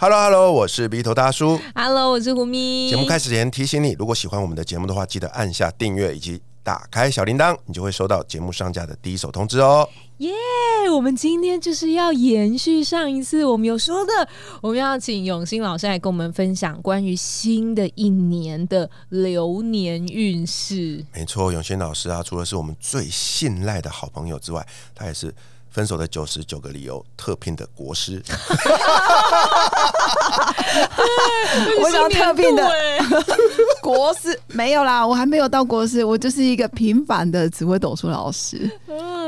Hello，Hello，我是鼻头大叔。Hello，我是胡咪。节目开始前提醒你，如果喜欢我们的节目的话，记得按下订阅以及打开小铃铛，你就会收到节目上架的第一手通知哦。耶我们今天就是要延续上一次我们有说的，我们要请永新老师来跟我们分享关于新的一年的流年运势。没错，永兴老师啊，除了是我们最信赖的好朋友之外，他也是。分手的九十九个理由特聘的国师，我想特聘的。欸。国师没有啦，我还没有到国师，我就是一个平凡的紫微斗数老师。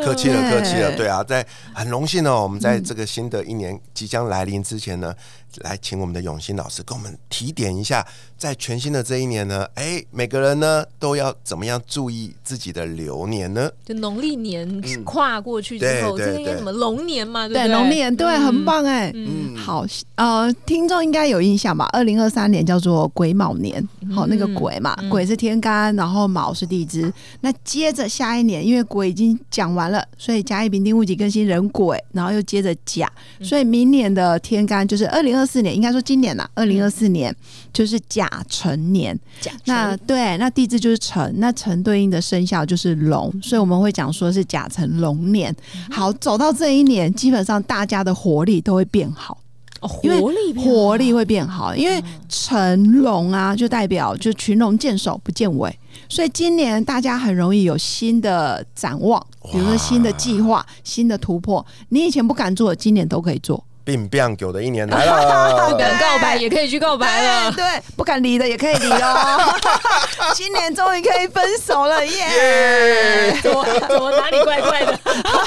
客气了，客气了。对。啊，在很荣幸哦，我们在这个新的一年即将来临之前呢，来请我们的永新老师跟我们提点一下，在全新的这一年呢，哎，每个人呢都要怎么样注意自己的流年呢？就农历年跨过去之后，这个应该什么龙年嘛？对不对，对？农历年对，很棒哎。嗯，好，呃，听众应该有印象吧？二零二三年叫做癸卯年，好、那个癸嘛，癸是天干，然后卯是地支。那接着下一年，因为癸已经讲完了，所以甲乙丙丁戊己庚辛壬癸，然后又接着甲，所以明年的天干就是二零二四年，应该说今年呐，二零二四年就是甲辰年。甲那对，那地支就是辰，那辰对应的生肖就是龙，所以我们会讲说是甲辰龙年。好，走到这一年，基本上大家的活力都会变好。哦活力活力会变好，因为成龙啊，就代表就群龙见首不见尾，所以今年大家很容易有新的展望，比如说新的计划、新的突破，你以前不敢做的，今年都可以做。病病狗的一年来不了，敢告白也可以去告白了。对，不敢离的也可以离哦。今年终于可以分手了，耶！耶！怎么怎么哪里怪怪的？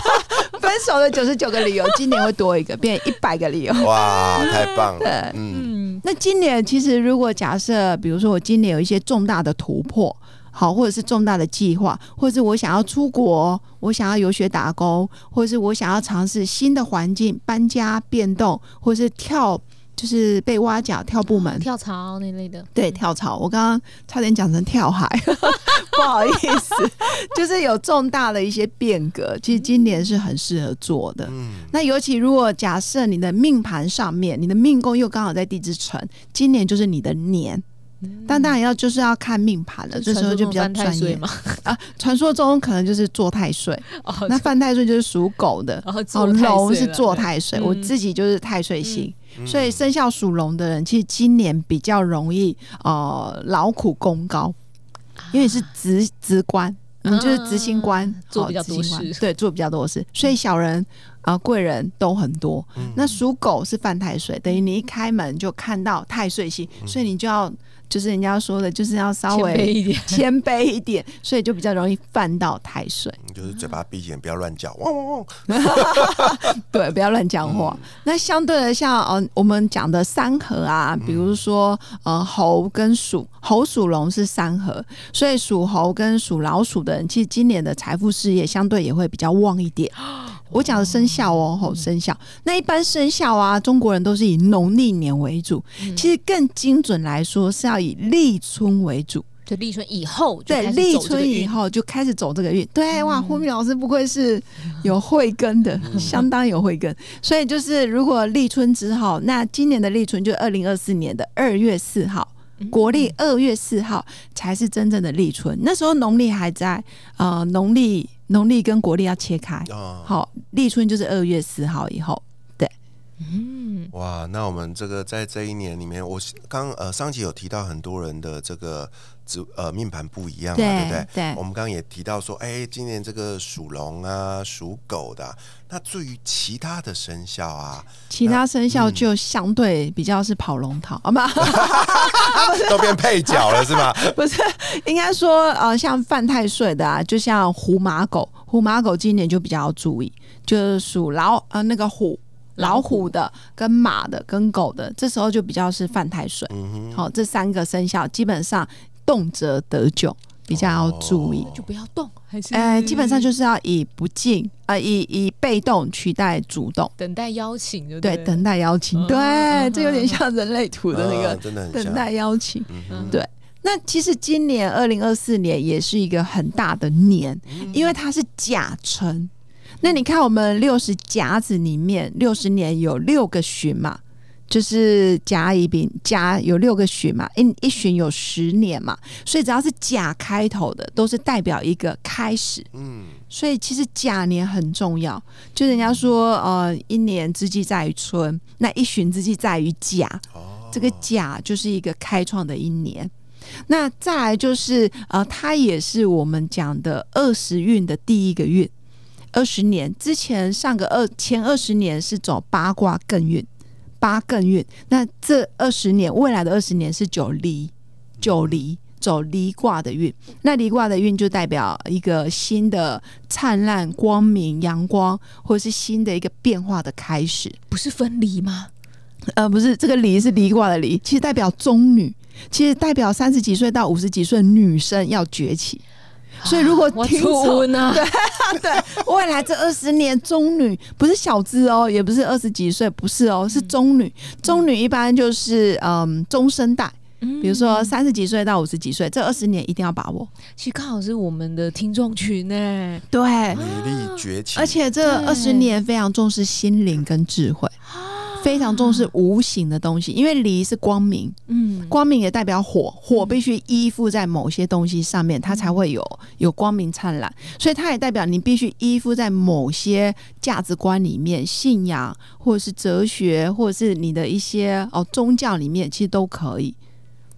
分手的九十九个理由，今年会多一个，变一百个理由。哇，太棒了！嗯，那今年其实如果假设，比如说我今年有一些重大的突破，好，或者是重大的计划，或者是我想要出国，我想要游学打工，或者是我想要尝试新的环境、搬家、变动，或者是跳，就是被挖角、跳部门。跳槽那类的，对，跳槽，我刚刚差点讲成跳海，不好意思，就是有重大的一些变革，其实今年是很适合做的。嗯那尤其如果假设你的命盘上面，你的命宫又刚好在地支辰，今年就是你的年。但当然要就是要看命盘了，这时候就比较专业。嘛。啊。传说中可能就是做太岁，哦，那犯太岁就是属狗的，哦龙是了做太岁，嗯。我自己就是太岁星，所以生肖属龙的人，其实今年比较容易呃劳苦功高，因为你是职职官，你就是执行官，啊做哦比较多事。对，做比较多事，所以小人啊、贵人都很多。嗯。那属狗是犯太岁，等于你一开门就看到太岁星，所以你就要就是人家说的，就是要稍谦卑微一点。谦卑一点，所以就比较容易犯到太岁。你就是嘴巴闭紧，不要乱叫，汪汪汪！对，不要乱讲话。那相对的像，呃，我们讲的三合啊，比如说呃猴跟鼠，猴属龙是三合，所以属猴跟属老鼠的人，其实今年的财富事业相对也会比较旺一点。我讲的生肖哦，吼生肖。那一般生肖啊，中国人都是以农历年为主，其实更精准来说是要以立春为主。就立春以后就对，立春以运后就开始走这个运。对，哇，胡明老师不愧是有慧根的，相当有慧根。所以就是，如果立春之后，那今年的立春就二零二四年的二月四号。国历二月四号才是真正的立春，那时候农历还在，呃，农历农历跟国历要切开。啊，好，立春就是二月四号以后。嗯，哇，那我们这个在这一年里面，我刚呃上集有提到很多人的这个指呃命盘不一样嘛，对不对？对我们刚刚也提到说，哎，今年这个属龙啊、属狗的啊、那至于其他的生肖啊，其他生肖就相对比较是跑龙套，好吗，都变配角了是吗？不是，应该说呃，像犯太岁的啊，就像虎马狗，虎马狗今年就比较要注意，就是属老呃那个虎。老虎的、跟马的、跟狗的，这时候就比较是犯太岁。好、这三个生肖基本上动辄得咎。比较要注意。哦就不要动，还是呃，基本上就是要以不进，呃，以以被动取代主动，等待邀请，就对，等待邀请，嗯对，嗯这有点像人类图的那个啊真的很像等待邀请。嗯嗯哼对那其实今年二零二四年也是一个很大的年，嗯因为它是甲辰。那你看，我们六十甲子里面，六十年有六个旬嘛，就是甲乙丙甲有六个旬嘛，一一旬有十年嘛，所以只要是甲开头的，都是代表一个开始。嗯，所以其实甲年很重要，就人家说，呃，一年之计在于春，那一旬之计在于甲。哦，这个甲就是一个开创的一年。那再来就是呃，它也是我们讲的二十运的第一个运。二十年之前上个二前二十年是走八卦艮运，八艮运。那这二十年未来的二十年是九离，九离走离卦的运。那离卦的运就代表一个新的灿烂光明阳光，或者是新的一个变化的开始。不是分离吗？呃，不是这个离是离卦的离，其实代表中女，其实代表三十几岁到五十几岁女生要崛起。所以如果听众出呢？对未来这二十年中女不是小资哦，也不是二十几岁，不是哦，是中女。中女一般就是嗯中生代，嗯。比如说三十几岁到五十几岁，这二十年一定要把握。其实刚好是我们的听众群呢。对，美丽崛起，而且这对二十年非常重视心灵跟智慧，非常重视无形的东西，因为离是光明，嗯，光明也代表火，火必须依附在某些东西上面，它才会有有光明灿烂。所以它也代表你必须依附在某些价值观里面、信仰或者是哲学，或者是你的一些哦宗教里面，其实都可以。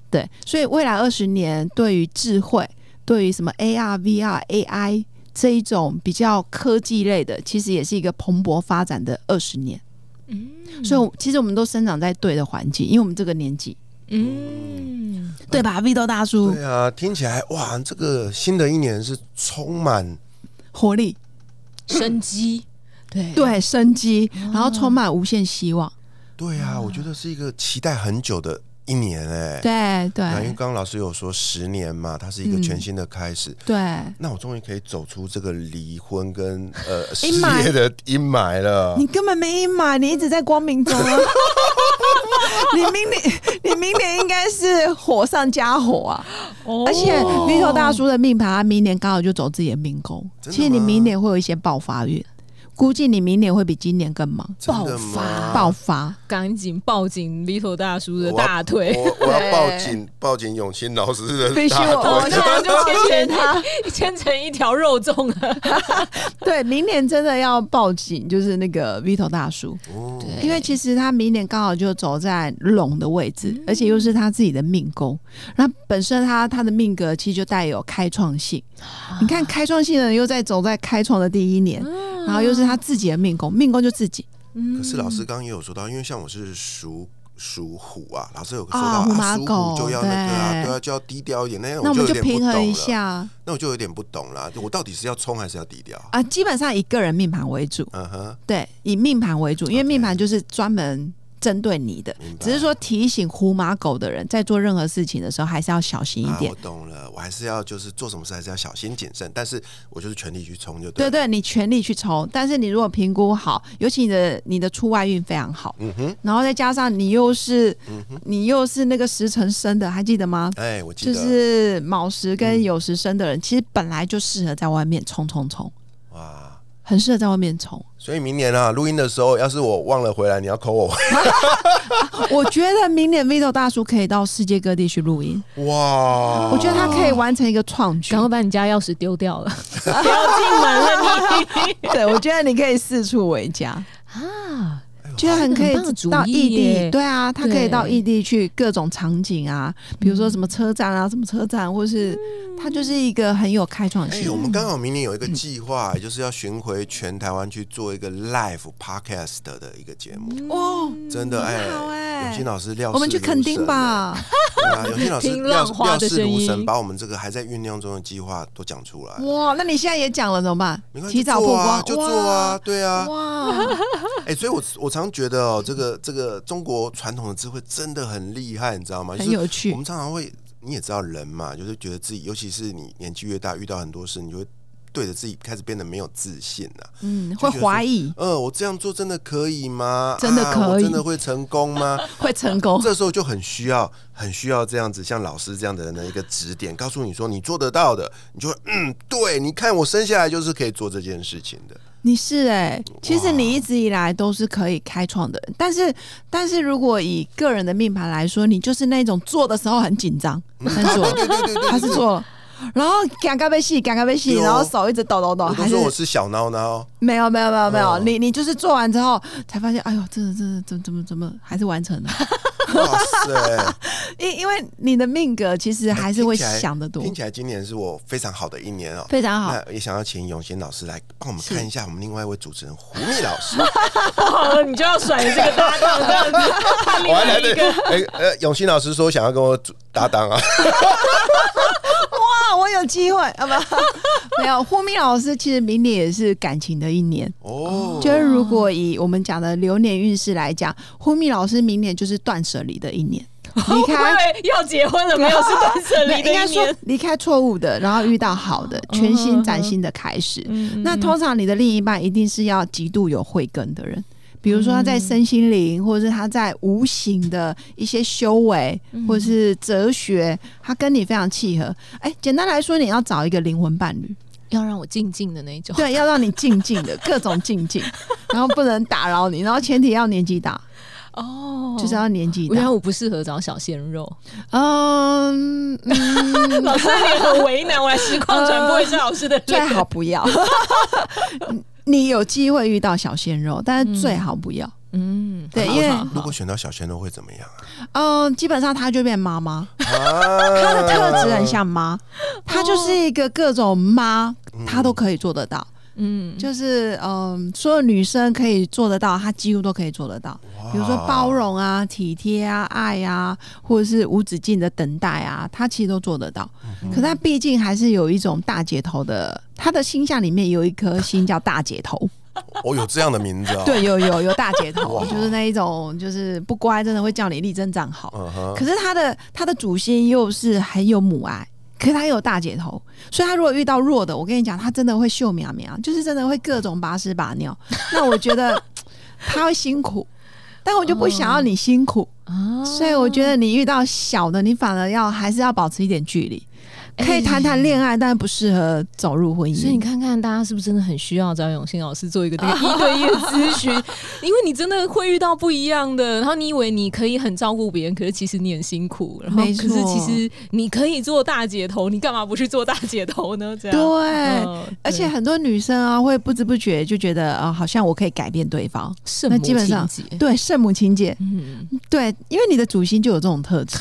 对，所以未来二十年对于智慧，对于什么 AR、VR、AI 这一种比较科技类的，其实也是一个蓬勃发展的二十年。嗯。所以，其实我们都生长在对的环境，因为我们这个年纪，嗯，对吧？Vito 大叔，对啊，听起来哇，这个新的一年是充满活力，生机，对。对。生机，然后充满无限希望。对啊，我觉得是一个期待很久的一年哎。对对啊，因为刚刚老师有说十年嘛，它是一个嗯全新的开始。对，那我终于可以走出这个离婚跟呃失业的阴霾了。你根本没阴霾，你一直在光明中啊！你明年，你明年应该是火上加火啊！哦而且 Vito 大叔的命盘，他明年刚好就走自己的命宫，其实你明年会有一些爆发运，估计你明年会比今年更忙，爆发？爆发。赶紧抱紧 Vito 大叔的大腿，我我要抱紧抱紧永清老师的必须大我，我腿。牵成一条肉粽了。对，明年真的要报警，就是那个 Vito 大叔。哦对因为其实他明年刚好就走在龙的位置，而且又是他自己的命宫。那本身他他的命格其实就带有开创性。你看开创性的人又在走在开创的第一年，然后又是他自己的命宫，命宫就自己嗯可是老师刚刚也有说到，因为像我是属属虎啊，老师有说到属狗虎就要那个啊，对对啊，就要低调一点。那那我们就就有点不平衡一懂了，下那我就有点不懂了，我到底是要冲还是要低调？啊。基本上以个人命盘为主，嗯哼，对，以命盘为主，因为命盘就是专门针对你的，只是说提醒虎马狗的人在做任何事情的时候还是要小心一啊，点我。懂了，我还是要就是做什么事还是要小心谨慎，但是我就是全力去冲就了。对对，你全力去冲，但是你如果评估好，尤其你的你的出外运非常好，嗯哼，然后再加上你又是嗯，你又是那个时辰生的，还记得吗？哎，我记得就，是卯时跟嗯酉时生的人，其实本来就适合在外面冲冲冲，哇。很适合在外面冲。所以明年啊，录音的时候，要是我忘了回来，你要扣我。我觉得明年 Vito 大叔可以到世界各地去录音，哇！我觉得他可以完成一个创举赶。快把你家钥匙丢掉了，不要进门了你对，我觉得你可以四处为家，啊！觉得很可以到异地。耶对啊，他可以到对异地去各种场景啊，比如说什么车站啊，什么车站，或是他就是一个很有开创哎、性。我们刚好明年有一个计划，也就是要巡回全台湾去做一个 live podcast 的一个节目。哦，真的哎，永新老师料事我们去垦丁吧。对啊，永新老师听料料事如神，把我们这个还在酝酿中的计划都讲出来。哇，那你现在也讲了怎么办没？关系提早曝光，就做啊，就做啊，对啊。哇！哇，哎、所以我我常觉得哦，这个这个中国传统的智慧真的很厉害，你知道吗？就是很有趣我。们常常会，你也知道人嘛，就是觉得自己，尤其是你年纪越大，遇到很多事，你就会对着自己开始变得没有自信了、嗯，会怀疑呃，我这样做真的可以吗？真的啊可以我真的会成功吗？会成功。这时候就很需要，很需要这样子，像老师这样的人的一个指点，告诉你说你做得到的，你就会嗯，对，你看我生下来就是可以做这件事情的。你是哎、其实你一直以来都是可以开创的人，但是但是如果以个人的命盘来说，你就是那种做的时候很紧张，很 做，对对对对，还是做了。然后赶赶被戏，赶赶被戏，然后手一直抖抖抖，还是说我是小孬孬，没有没有没有没有，哦你你就是做完之后才发现，哎呦，真的真的怎怎么怎么还是完成了，哇塞，因因为你的命格其实还是会想得多，听起来今年是我非常好的一年哦。非常好。那也想要请永贤老师来帮我们看一下我们另外一位主持人胡蜜老师。好 了，你就要甩这个搭档这样子，我还来的外一个。哎呃，永新老师说想要跟我组搭档啊，有机会啊不，没有。呼明老师其实明年也是感情的一年，哦，就是如果以我们讲的流年运势来讲，呼明老师明年就是断舍离的一年，离开。要结婚了，没有是断舍离的应该说一年。离开错误的，然后遇到好的，全新崭新的开始。嗯那通常你的另一半一定是要极度有慧根的人，比如说他在身心灵，或者是他在无形的一些修为，或者是哲学，他跟你非常契合。哎，简单来说，你要找一个灵魂伴侣，要让我静静的那种。对，要让你静静的 各种静静，然后不能打扰你，然后前提要年纪大，哦，就是要年纪大。原来我不适合找小鲜肉。嗯 嗯，老师你很为难，我来实况转播一下老师的 最。好不要。你有机会遇到小鲜肉，但是最好不要。嗯，对因为如果选到小鲜肉会怎么样啊？嗯，基本上她就变妈妈，他她的特质很像妈，她就是一个各种妈，她都可以做得到。嗯，就是嗯，所有女生可以做得到，她几乎都可以做得到。比如说包容啊、体贴啊、爱啊，或者是无止境的等待啊，她其实都做得到。可她毕竟还是有一种大姐头的，她的星象里面有一颗星叫大姐头。哦有这样的名字啊。对，有有有大姐头，哇就是那一种，就是不乖，真的会叫你力争长好。嗯，可是他的他的主星又是很有母爱，可是他又有大姐头，所以他如果遇到弱的，我跟你讲，他真的会秀苗苗，就是真的会各种拔屎拔尿。那我觉得他会辛苦，但我就不想要你辛苦，啊所以我觉得你遇到小的，你反而要还是要保持一点距离。可以谈谈恋爱，但不适合走入婚姻。所以你看看大家是不是真的很需要找永信老师做一个这个 一对一的咨询，因为你真的会遇到不一样的，然后你以为你可以很照顾别人，可是其实你很辛苦，然后可是其实你可以做大姐头，你干嘛不去做大姐头呢？这样。对，嗯而且很多女生啊，会不知不觉就觉得啊、好像我可以改变对方。圣母那基本上情节，对，圣母情节，嗯，对，因为你的主心就有这种特质，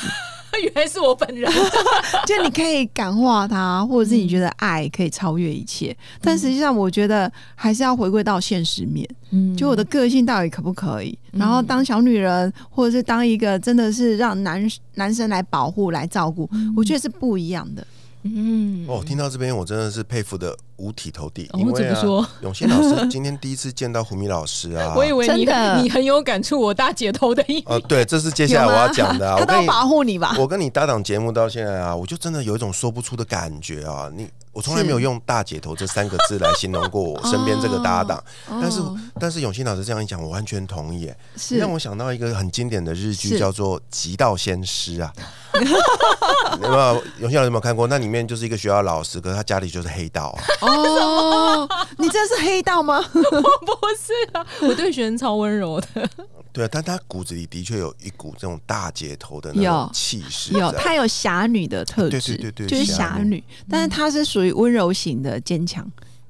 原来是我本人，就你可以感化他，或者是你觉得爱可以超越一切。但实际上，我觉得还是要回归到现实面，嗯就我的个性到底可不可以？然后当小女人，或者是当一个真的是让男男生来保护、来照顾，我觉得是不一样的。嗯，哦，听到这边我真的是佩服的五体投地，哦因为啊，怎么说？永新老师今天第一次见到胡米老师啊，我以为你真的你很有感触，我大姐头的一哦，对，这是接下来我要讲的啊，他都要我跟你保护你吧？我跟你搭档节目到现在啊，我就真的有一种说不出的感觉啊！你我从来没有用“大姐头”这三个字来形容过我 身边这个搭档，但是哦但是永新老师这样一讲，我完全同意。是让我想到一个很经典的日剧，叫做《极道先师》啊。有没有永新老师有没有看过？那里面就是一个学校老师，可是他家里就是黑道啊。哦，你这是黑道吗？我不是啊，我对学生超温柔的。对啊，但他骨子里的确有一股这种大姐头的那种气势有，他有侠女的特质，对对对对就是侠女，但是他是属于温柔型的坚强，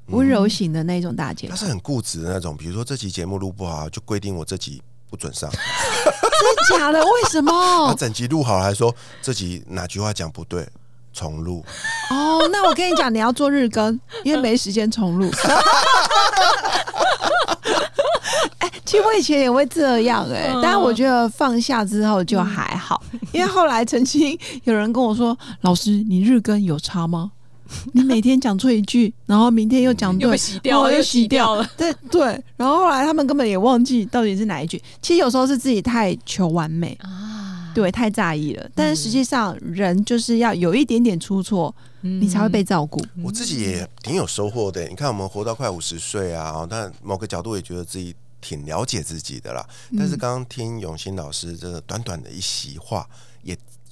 温柔型的那种大姐。他是很固执的那种。比如说这期节目录不好，就规定我这集不准上。真假的？为什他么？整集录好了，还说自己哪句话讲不对，重录。哦，那我跟你讲，你要做日更，因为没时间重录。哎、其实我以前也会这样哎、嗯但是我觉得放下之后就还好，因为后来曾经有人跟我说：“老师，你日更有差吗？你每天讲错一句，然后明天又讲 对又，洗掉了，哦又又洗掉了。对对。然后后来他们根本也忘记到底是哪一句。其实有时候是自己太求完美，啊，对，太在意了。但是实际上，人就是要有一点点出错，你才会被照顾。我自己也挺有收获的。你看，我们活到快五十岁啊，但某个角度也觉得自己挺了解自己的啦。但是刚刚听永新老师这个短短的一席话，也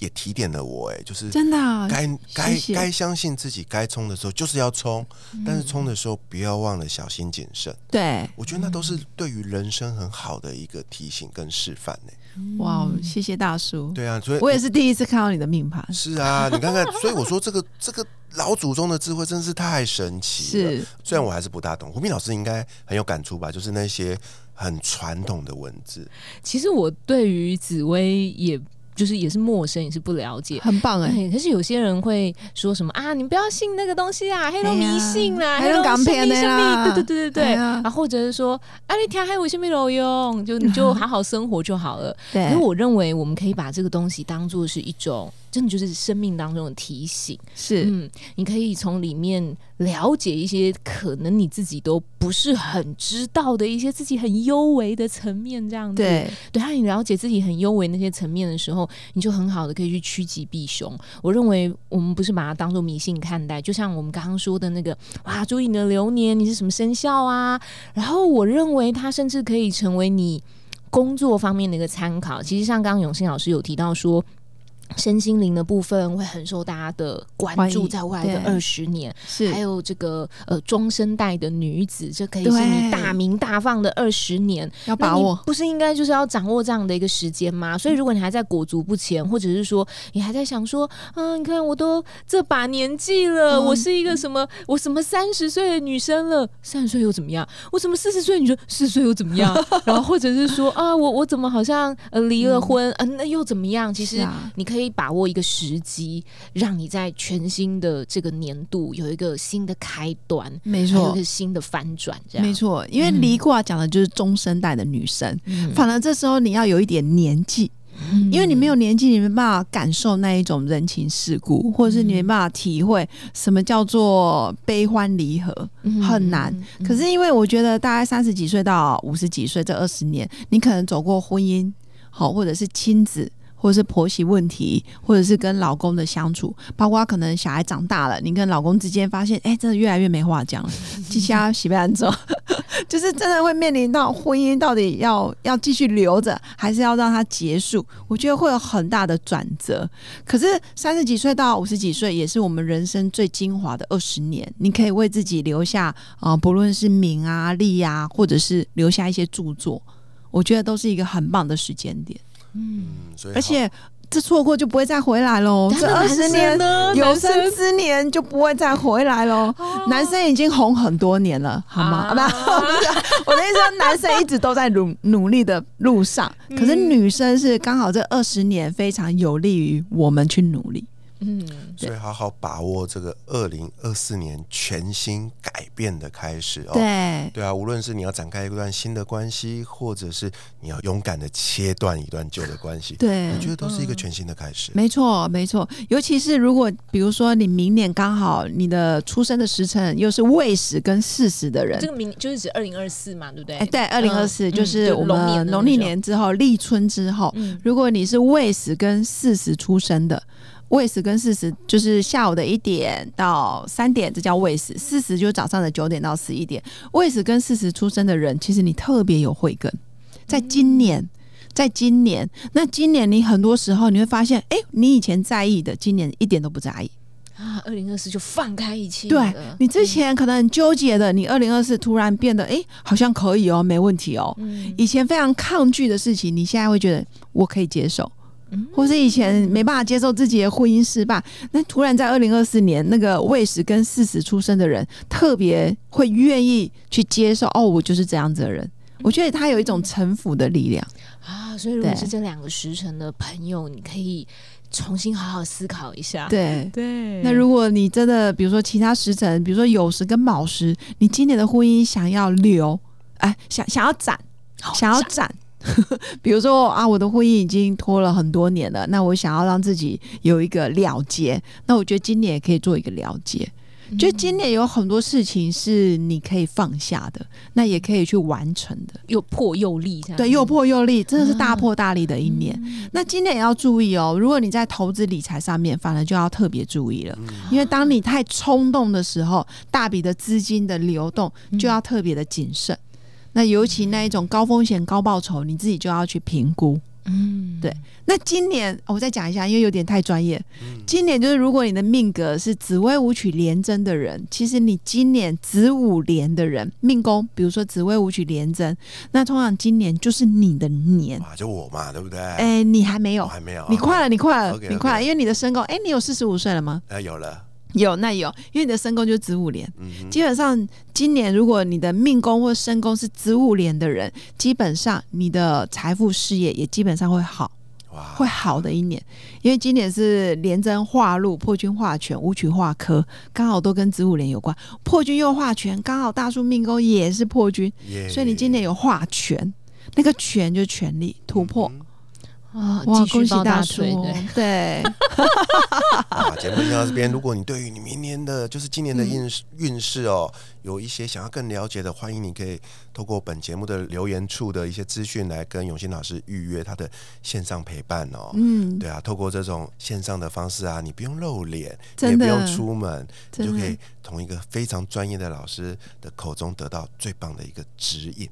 也提点了我，哎，就是真的该该该相信自己，该冲的时候就是要冲，嗯但是冲的时候不要忘了小心谨慎。对，我觉得那都是对于人生很好的一个提醒跟示范呢。哇，谢谢大叔。对啊，所以我也是第一次看到你的命盘，是啊，你看看，所以我说这个这个老祖宗的智慧真是太神奇了。是虽然我还是不大懂，胡斌老师应该很有感触吧？就是那些很传统的文字，其实我对于紫薇也。就是也是陌生，也是不了解。很棒哎、哎，可是有些人会说什么啊？你不要信那个东西啊，黑龙迷信啦，黑龙港片的啦对对对对对。哎呀然后或者是说，啊，你听黑为什么有用？就你就好好生活就好了。对可是我认为，我们可以把这个东西当做是一种，真的就是生命当中的提醒。是、嗯，你可以从里面了解一些可能你自己都不是很知道的一些自己很幽微的层面，这样子。对，对，当你了解自己很幽微那些层面的时候，你就很好的可以去趋吉避凶。我认为我们不是把它当做迷信看待，就像我们刚刚说的那个，哇，注意你的流年，你是什么生肖啊？然后我认为它甚至可以成为你工作方面的一个参考。其实像刚刚永信老师有提到说。身心灵的部分会很受大家的关注，在未来的对二十年，是还有这个呃中生代的女子，这可以是你大名大放的二十年。要把握。不是应该就是要掌握这样的一个时间吗？所以如果你还在裹足不前，或者是说你还在想说，啊，你看我都这把年纪了，嗯我是一个什么，我什么三十岁的女生了，三十岁又怎么样？我怎么四十岁的女生，四十岁又怎么样？然后或者是说啊，我我怎么好像呃离了婚，嗯、那又怎么样？其实你可以把握一个时机，让你在全新的这个年度有一个新的开端，没错。还有一个，新的翻转，这样。没错，因为离卦讲的就是中生代的女生，嗯。反而这时候你要有一点年纪，因为你没有年纪，你没办法感受那一种人情世故，或者是你没办法体会什么叫做悲欢离合，嗯。很难。嗯。可是因为我觉得大概三十几岁到五十几岁这二十年，你可能走过婚姻，好，或者是亲子。或者是婆媳问题，或者是跟老公的相处，包括可能小孩长大了，你跟老公之间发现，哎、真的越来越没话讲了。接下来洗不安走，就是真的会面临到婚姻到底要要继续留着，还是要让它结束？我觉得会有很大的转折。可是三十几岁到五十几岁，也是我们人生最精华的二十年，你可以为自己留下啊、不论是名啊、利啊，或者是留下一些著作，我觉得都是一个很棒的时间点。所以而且这错过就不会再回来喽，这二十年有有生之年就不会再回来喽。男生已经红很多年了，好吗？啊。不、我的意思说，男生一直都在努努力的路上，可是女生是刚好这二十年非常有利于我们去努力。嗯，所以好好把握这个二零二四年全新改变的开始哦。对，对啊，无论是你要展开一段新的关系，或者是你要勇敢的切断一段旧的关系，对我觉得都是一个全新的开始。没错，没错。尤其是如果比如说你明年刚好你的出生的时辰又是未时跟巳时的人这，个明就是指二零二四嘛，对不对？哎，对，二零二四嗯就是我们农历年之后立春之后，嗯如果你是未时跟巳时出生的。未时跟四十就是下午的一点到三点，这叫喂食；四十就是早上的九点到十一点。喂食跟四十出生的人，其实你特别有慧根。在今年，在今年，那今年你很多时候你会发现，哎、你以前在意的，今年一点都不在意。啊，二零二四就放开一切对你之前可能很纠结的，你二零二四突然变得，哎、好像可以哦，没问题哦。嗯以前非常抗拒的事情，你现在会觉得我可以接受，嗯或是以前没办法接受自己的婚姻失败，那突然在二零二四年，那个未时跟巳时出生的人，特别会愿意去接受，哦，我就是这样子的人。我觉得他有一种臣服的力量，啊，所以如果是这两个时辰的朋友，你可以重新好好思考一下。对。对那如果你真的，比如说其他时辰，比如说酉时跟卯时，你今年的婚姻想要留，哎，想想要斩，想要赞斩。比如说啊，我的婚姻已经拖了很多年了，那我想要让自己有一个了结，那我觉得今年也可以做一个了结。就今年有很多事情是你可以放下的，那也可以去完成的。又破又立，对，又破又立，真的是大破大立的一年。那今年也要注意哦，如果你在投资理财上面，反而就要特别注意了，因为当你太冲动的时候，大笔的资金的流动就要特别的谨慎。那尤其那一种高风险高报酬，你自己就要去评估。嗯，对那今年我再讲一下，因为有点太专业。今年就是如果你的命格是紫微武曲连贞的人，其实你今年子午连的人命宫，比如说紫微武曲连贞，那通常今年就是你的年。哇，就我嘛，对不对？哎、你还没有，还没有，你快了，你快了你快了，因为你的身高，哎、你有四十五岁了吗？呃，有了，有，那有，因为你的身宫就是子午连。嗯，基本上今年如果你的命宫或身宫是子午连的人，基本上你的财富事业也基本上会好。哇，会好的一年，因为今年是连贞化禄、破军化权、武曲化科，刚好都跟子午连有关。破军又化权，刚好大叔命宫也是破军，所以你今年有化权，那个权就是权力突破。嗯啊，哇，恭喜抱大叔！对，啊，节目听到这边，如果你对于你明年的，就是今年的运势运势哦，有一些想要更了解的，欢迎你可以透过本节目的留言处的一些资讯来跟永新老师预约他的线上陪伴哦。嗯，对啊，透过这种线上的方式啊，你不用露脸，也不用出门，你就可以从一个非常专业的老师的口中得到最棒的一个指引。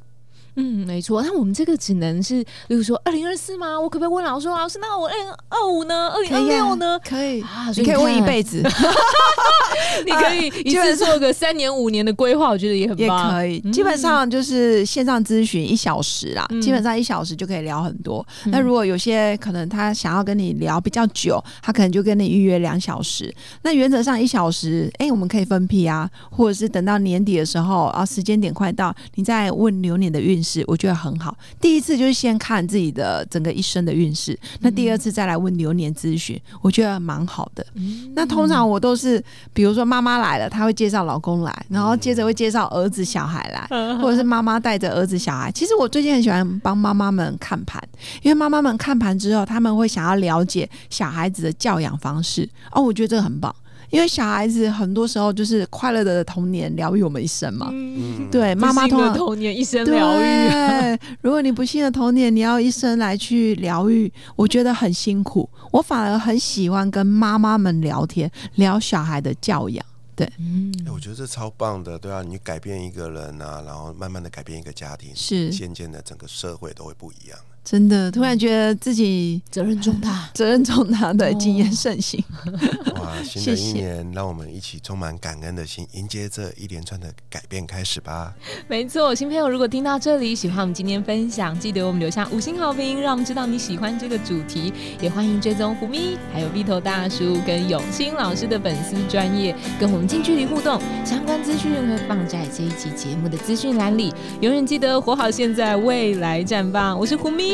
嗯，没错。那我们这个只能是，比如说二零二四吗？我可不可以问老师说，老师，那我二零二五呢？二零二六呢？可以，啊，你可以问一辈子，你可以 一次做个三年五年的规划，我觉得也很也。可以。嗯基本上就是线上咨询一小时啦，嗯基本上一小时就可以聊很多。嗯那如果有些可能他想要跟你聊比较久，他可能就跟你预约两小时。那原则上一小时，哎、我们可以分批啊，或者是等到年底的时候啊，时间点快到，你再问流年的运势，我觉得很好。第一次就是先看自己的整个一生的运势，那第二次再来问流年咨询，我觉得蛮好的。嗯那通常我都是，比如说妈妈来了，她会介绍老公来，然后接着会介绍儿子、小孩来，嗯或者是妈妈带着儿子、小孩。其实我最近很喜欢帮妈妈们看盘，因为妈妈们看盘之后，他们会想要了解小孩子的教养方式。哦，我觉得这个很棒，因为小孩子很多时候就是快乐的童年疗愈我们一生嘛。嗯，对，妈妈的通常童年一生疗愈。对，如果你不幸的童年，你要一生来去疗愈，我觉得很辛苦。我反而很喜欢跟妈妈们聊天，聊小孩的教养。嗯哎、我觉得这超棒的，对啊，你改变一个人啊，然后慢慢的改变一个家庭，是渐渐的整个社会都会不一样。真的，突然觉得自己责任重大。责任重大，对，哦经验盛行。哇，新的谢谢一年，让我们一起充满感恩的心，迎接这一连串的改变开始吧。没错，新朋友如果听到这里，喜欢我们今天分享，记得我们留下五星好评，让我们知道你喜欢这个主题。也欢迎追踪胡咪，还有 B 头大叔跟永兴老师的粉丝专业，跟我们近距离互动。相关资讯会放在这一集节目的资讯栏里。永远记得活好现在，未来绽放。我是胡咪，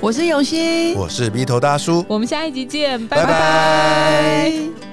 我是永新，我是鼻头大叔，我们下一集见，拜拜。拜拜